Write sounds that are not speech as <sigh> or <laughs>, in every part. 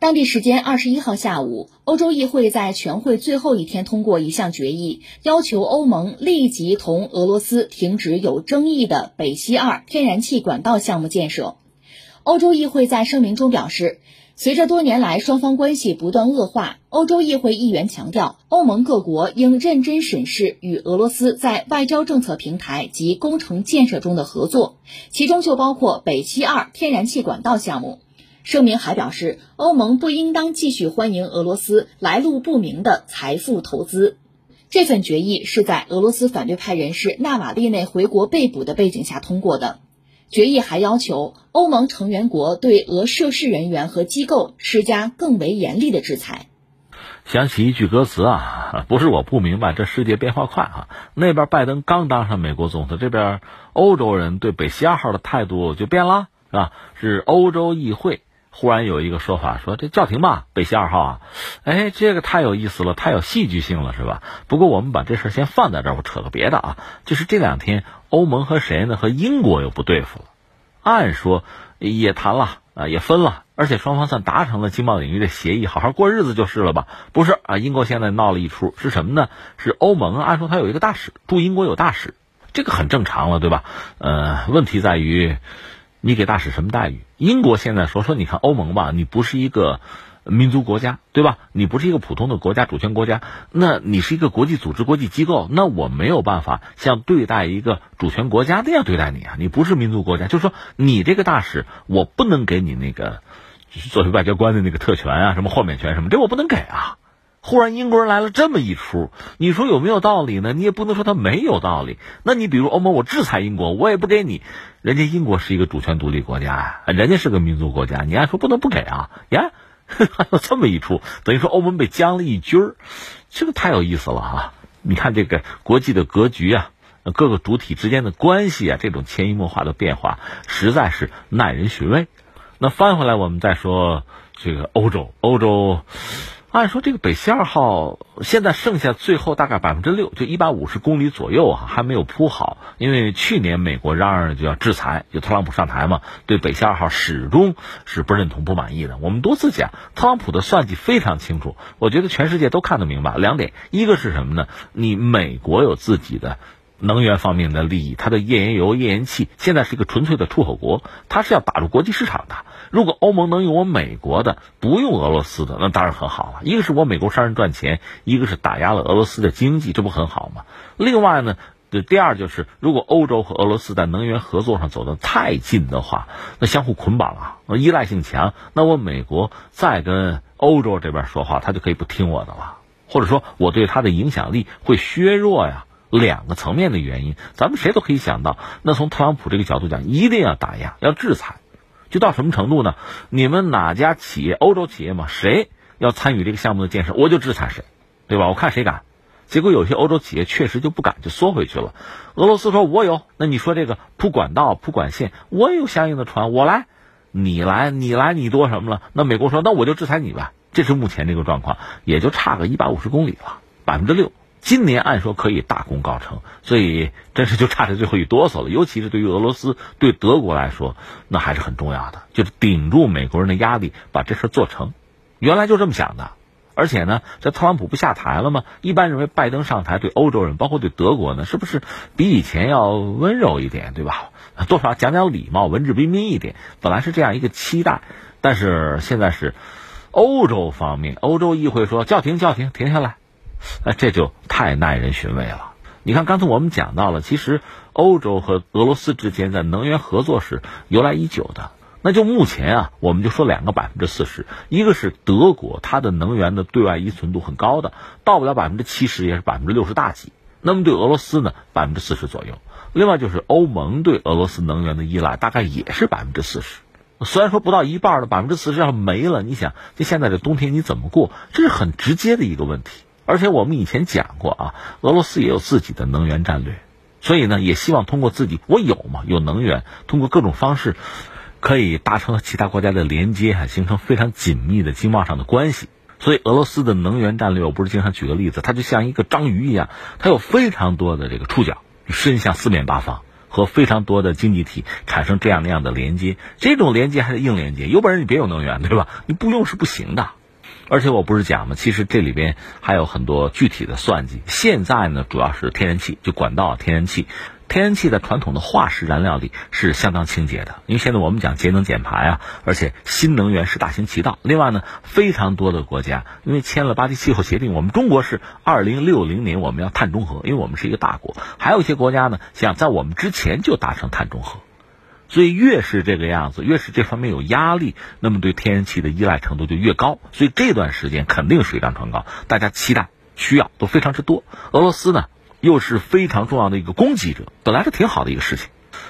当地时间二十一号下午，欧洲议会在全会最后一天通过一项决议，要求欧盟立即同俄罗斯停止有争议的北溪二天然气管道项目建设。欧洲议会在声明中表示，随着多年来双方关系不断恶化，欧洲议会议员强调，欧盟各国应认真审视与俄罗斯在外交政策平台及工程建设中的合作，其中就包括北溪二天然气管道项目。声明还表示，欧盟不应当继续欢迎俄罗斯来路不明的财富投资。这份决议是在俄罗斯反对派人士纳瓦利内回国被捕的背景下通过的。决议还要求欧盟成员国对俄涉事人员和机构施加更为严厉的制裁。想起一句歌词啊，不是我不明白，这世界变化快啊！那边拜登刚当上美国总统，这边欧洲人对北溪二号的态度就变了，是吧？是欧洲议会。忽然有一个说法说这叫停吧，北溪二号啊，哎，这个太有意思了，太有戏剧性了，是吧？不过我们把这事先放在这儿，我扯个别的啊，就是这两天欧盟和谁呢？和英国又不对付了，按说也谈了啊，也分了，而且双方算达成了经贸领域的协议，好好过日子就是了吧？不是啊，英国现在闹了一出，是什么呢？是欧盟按说他有一个大使驻英国有大使，这个很正常了，对吧？呃，问题在于。你给大使什么待遇？英国现在说说，你看欧盟吧，你不是一个民族国家，对吧？你不是一个普通的国家主权国家，那你是一个国际组织、国际机构，那我没有办法像对待一个主权国家那样对待你啊！你不是民族国家，就是说你这个大使，我不能给你那个作为外交官的那个特权啊，什么豁免权什么，这我不能给啊。忽然英国人来了这么一出，你说有没有道理呢？你也不能说他没有道理。那你比如欧盟，我制裁英国，我也不给你。人家英国是一个主权独立国家呀，人家是个民族国家，你按说不能不给啊？呀，<laughs> 还有这么一出，等于说欧盟被僵了一军儿，这个太有意思了啊！你看这个国际的格局啊，各个主体之间的关系啊，这种潜移默化的变化，实在是耐人寻味。那翻回来，我们再说这个欧洲，欧洲。按说这个北溪二号现在剩下最后大概百分之六，就一百五十公里左右啊，还没有铺好。因为去年美国嚷嚷就要制裁，就特朗普上台嘛，对北溪二号始终是不认同、不满意的。我们多次讲，特朗普的算计非常清楚，我觉得全世界都看得明白。两点，一个是什么呢？你美国有自己的。能源方面的利益，它的页岩油、页岩气现在是一个纯粹的出口国，它是要打入国际市场的。如果欧盟能用我美国的，不用俄罗斯的，那当然很好了。一个是我美国商人赚钱，一个是打压了俄罗斯的经济，这不很好吗？另外呢，第二就是，如果欧洲和俄罗斯在能源合作上走得太近的话，那相互捆绑啊，依赖性强，那我美国再跟欧洲这边说话，他就可以不听我的了，或者说我对他的影响力会削弱呀。两个层面的原因，咱们谁都可以想到。那从特朗普这个角度讲，一定要打压，要制裁，就到什么程度呢？你们哪家企业，欧洲企业嘛，谁要参与这个项目的建设，我就制裁谁，对吧？我看谁敢。结果有些欧洲企业确实就不敢，就缩回去了。俄罗斯说：“我有。”那你说这个铺管道、铺管线，我也有相应的船，我来，你来，你来，你多什么了？那美国说：“那我就制裁你吧。”这是目前这个状况，也就差个一百五十公里了，百分之六。今年按说可以大功告成，所以真是就差这最后一哆嗦了。尤其是对于俄罗斯、对德国来说，那还是很重要的，就是顶住美国人的压力，把这事做成。原来就这么想的，而且呢，这特朗普不下台了吗？一般认为拜登上台对欧洲人，包括对德国呢，是不是比以前要温柔一点，对吧？多少讲讲礼貌，文质彬彬一点。本来是这样一个期待，但是现在是欧洲方面，欧洲议会说叫停，叫停，停下来。那这就太耐人寻味了。你看，刚才我们讲到了，其实欧洲和俄罗斯之间在能源合作是由来已久的。那就目前啊，我们就说两个百分之四十，一个是德国，它的能源的对外依存度很高的，到不了百分之七十也是百分之六十大几。那么对俄罗斯呢，百分之四十左右。另外就是欧盟对俄罗斯能源的依赖大概也是百分之四十。虽然说不到一半的百分之四十要没了，你想，就现在这冬天你怎么过？这是很直接的一个问题。而且我们以前讲过啊，俄罗斯也有自己的能源战略，所以呢，也希望通过自己，我有嘛，有能源，通过各种方式，可以达成和其他国家的连接，还形成非常紧密的经贸上的关系。所以俄罗斯的能源战略，我不是经常举个例子，它就像一个章鱼一样，它有非常多的这个触角，伸向四面八方。和非常多的经济体产生这样那样的连接。这种连接还是硬连接，有本事你别有能源，对吧？你不用是不行的。而且我不是讲吗？其实这里边还有很多具体的算计。现在呢，主要是天然气，就管道天然气。天然气在传统的化石燃料里是相当清洁的，因为现在我们讲节能减排啊，而且新能源是大行其道。另外呢，非常多的国家因为签了巴黎气候协定，我们中国是二零六零年我们要碳中和，因为我们是一个大国。还有一些国家呢，想在我们之前就达成碳中和，所以越是这个样子，越是这方面有压力，那么对天然气的依赖程度就越高。所以这段时间肯定水涨船高，大家期待需要都非常之多。俄罗斯呢？又是非常重要的一个供给者，本来是挺好的一个事情。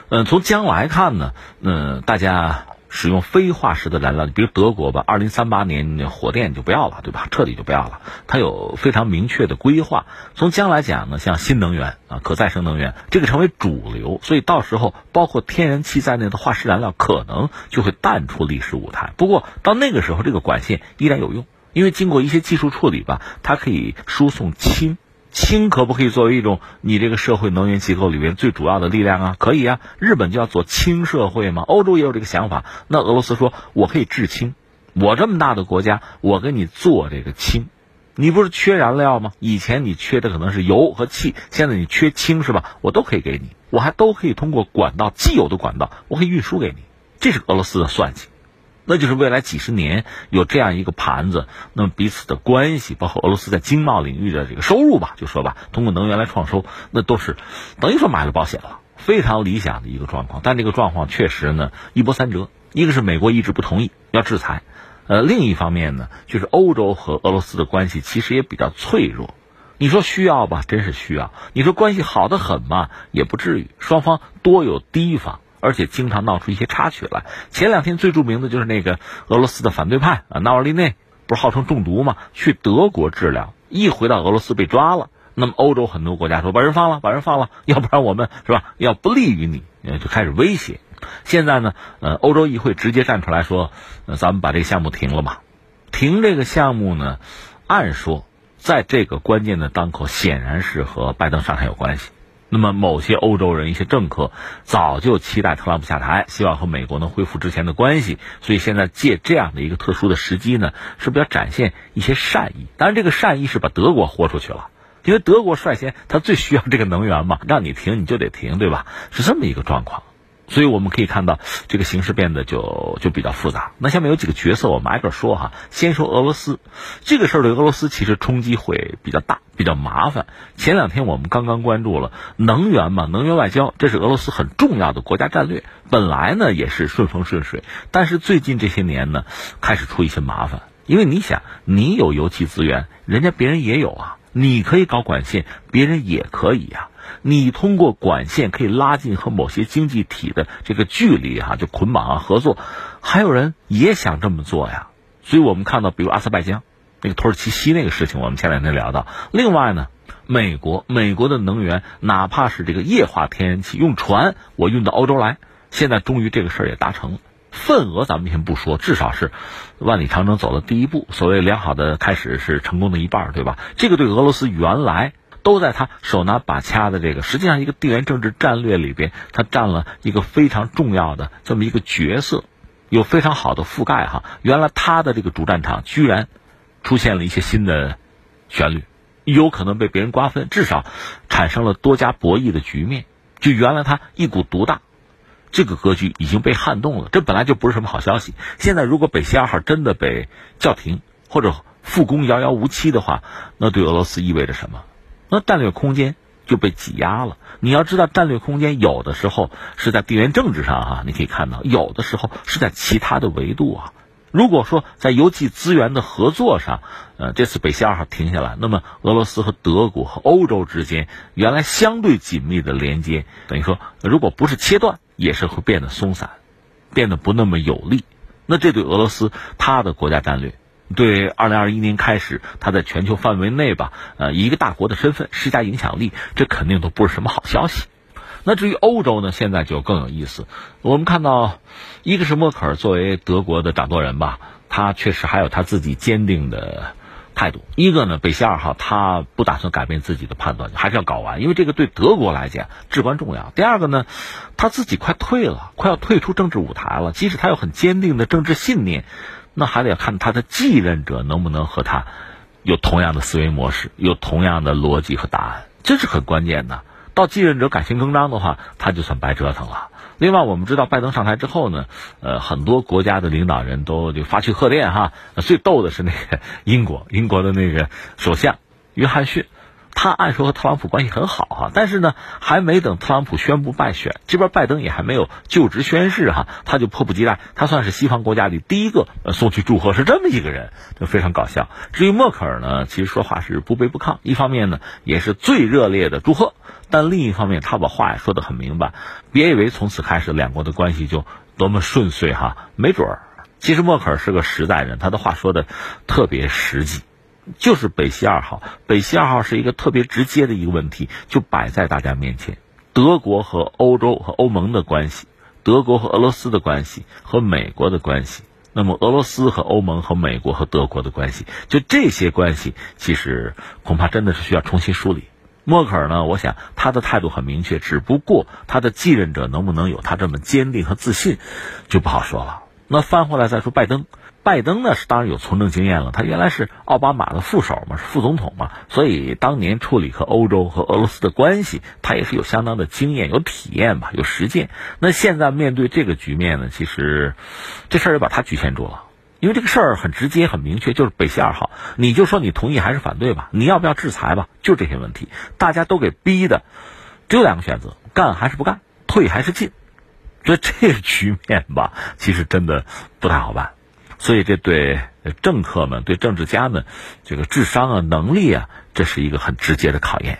嗯，从将来看呢，嗯，大家使用非化石的燃料，比如德国吧，二零三八年火电就不要了，对吧？彻底就不要了。它有非常明确的规划。从将来讲呢，像新能源啊，可再生能源这个成为主流，所以到时候包括天然气在内的化石燃料可能就会淡出历史舞台。不过到那个时候，这个管线依然有用，因为经过一些技术处理吧，它可以输送氢。氢可不可以作为一种你这个社会能源结构里面最主要的力量啊？可以啊，日本就要做氢社会嘛，欧洲也有这个想法。那俄罗斯说，我可以制氢，我这么大的国家，我给你做这个氢，你不是缺燃料吗？以前你缺的可能是油和气，现在你缺氢是吧？我都可以给你，我还都可以通过管道既有的管道，我可以运输给你，这是俄罗斯的算计。那就是未来几十年有这样一个盘子，那么彼此的关系，包括俄罗斯在经贸领域的这个收入吧，就说吧，通过能源来创收，那都是等于说买了保险了，非常理想的一个状况。但这个状况确实呢一波三折，一个是美国一直不同意要制裁，呃，另一方面呢，就是欧洲和俄罗斯的关系其实也比较脆弱。你说需要吧，真是需要；你说关系好的很嘛，也不至于，双方多有提防。而且经常闹出一些插曲来。前两天最著名的就是那个俄罗斯的反对派啊，纳瓦利内，不是号称中毒吗？去德国治疗，一回到俄罗斯被抓了。那么欧洲很多国家说把人放了，把人放了，要不然我们是吧？要不利于你，就开始威胁。现在呢，呃，欧洲议会直接站出来说，咱们把这个项目停了吧。停这个项目呢，按说在这个关键的当口，显然是和拜登上台有关系。那么，某些欧洲人、一些政客早就期待特朗普下台，希望和美国能恢复之前的关系，所以现在借这样的一个特殊的时机呢，是不是要展现一些善意？当然，这个善意是把德国豁出去了，因为德国率先他最需要这个能源嘛，让你停你就得停，对吧？是这么一个状况。所以我们可以看到，这个形势变得就就比较复杂。那下面有几个角色，我们挨个说哈。先说俄罗斯，这个事儿对俄罗斯其实冲击会比较大，比较麻烦。前两天我们刚刚关注了能源嘛，能源外交，这是俄罗斯很重要的国家战略。本来呢也是顺风顺水，但是最近这些年呢，开始出一些麻烦。因为你想，你有油气资源，人家别人也有啊，你可以搞管线，别人也可以呀。你通过管线可以拉近和某些经济体的这个距离哈，就捆绑啊合作，还有人也想这么做呀。所以我们看到，比如阿塞拜疆那个土耳其西那个事情，我们前两天聊到。另外呢，美国美国的能源，哪怕是这个液化天然气，用船我运到欧洲来，现在终于这个事儿也达成了。份额咱们先不说，至少是万里长征走了第一步。所谓良好的开始是成功的一半，对吧？这个对俄罗斯原来。都在他手拿把掐的这个，实际上一个地缘政治战略里边，他占了一个非常重要的这么一个角色，有非常好的覆盖哈。原来他的这个主战场居然出现了一些新的旋律，有可能被别人瓜分，至少产生了多家博弈的局面。就原来他一股独大，这个格局已经被撼动了，这本来就不是什么好消息。现在如果北溪二号真的被叫停或者复工遥遥无期的话，那对俄罗斯意味着什么？那战略空间就被挤压了。你要知道，战略空间有的时候是在地缘政治上哈，你可以看到，有的时候是在其他的维度啊。如果说在油气资源的合作上，呃，这次北溪二号停下来，那么俄罗斯和德国和欧洲之间原来相对紧密的连接，等于说，如果不是切断，也是会变得松散，变得不那么有利。那这对俄罗斯它的国家战略。对，二零二一年开始，他在全球范围内吧，呃，以一个大国的身份施加影响力，这肯定都不是什么好消息。那至于欧洲呢，现在就更有意思。我们看到，一个是默克尔作为德国的掌舵人吧，他确实还有他自己坚定的态度。一个呢，北溪二号他不打算改变自己的判断，还是要搞完，因为这个对德国来讲至关重要。第二个呢，他自己快退了，快要退出政治舞台了。即使他有很坚定的政治信念，那还得要看他的继任者能不能和他有同样的思维模式，有同样的逻辑和答案，这是很关键的。到继任者改弦更张的话，他就算白折腾了。另外，我们知道拜登上台之后呢，呃，很多国家的领导人都就发去贺电哈。最逗的是那个 <laughs> 英国，英国的那个首相约翰逊，他按说和特朗普关系很好哈，但是呢，还没等特朗普宣布败选，这边拜登也还没有就职宣誓哈，他就迫不及待，他算是西方国家里第一个送去祝贺，是这么一个人，就非常搞笑。至于默克尔呢，其实说话是不卑不亢，一方面呢，也是最热烈的祝贺。但另一方面，他把话也说得很明白，别以为从此开始两国的关系就多么顺遂哈，没准儿。其实默克尔是个实在人，他的话说的特别实际，就是北溪二号，北溪二号是一个特别直接的一个问题，就摆在大家面前，德国和欧洲和欧盟的关系，德国和俄罗斯的关系和美国的关系，那么俄罗斯和欧盟和美国和德国的关系，就这些关系，其实恐怕真的是需要重新梳理。默克尔呢？我想他的态度很明确，只不过他的继任者能不能有他这么坚定和自信，就不好说了。那翻回来再说拜登，拜登呢是当然有从政经验了，他原来是奥巴马的副手嘛，是副总统嘛，所以当年处理和欧洲和俄罗斯的关系，他也是有相当的经验、有体验吧，有实践。那现在面对这个局面呢，其实这事儿也把他局限住了。因为这个事儿很直接、很明确，就是北溪二号，你就说你同意还是反对吧？你要不要制裁吧？就这些问题，大家都给逼的，只有两个选择：干还是不干，退还是进。<laughs> 所以这个局面吧，其实真的不太好办。所以这对政客们、对政治家们，这个智商啊、能力啊，这是一个很直接的考验。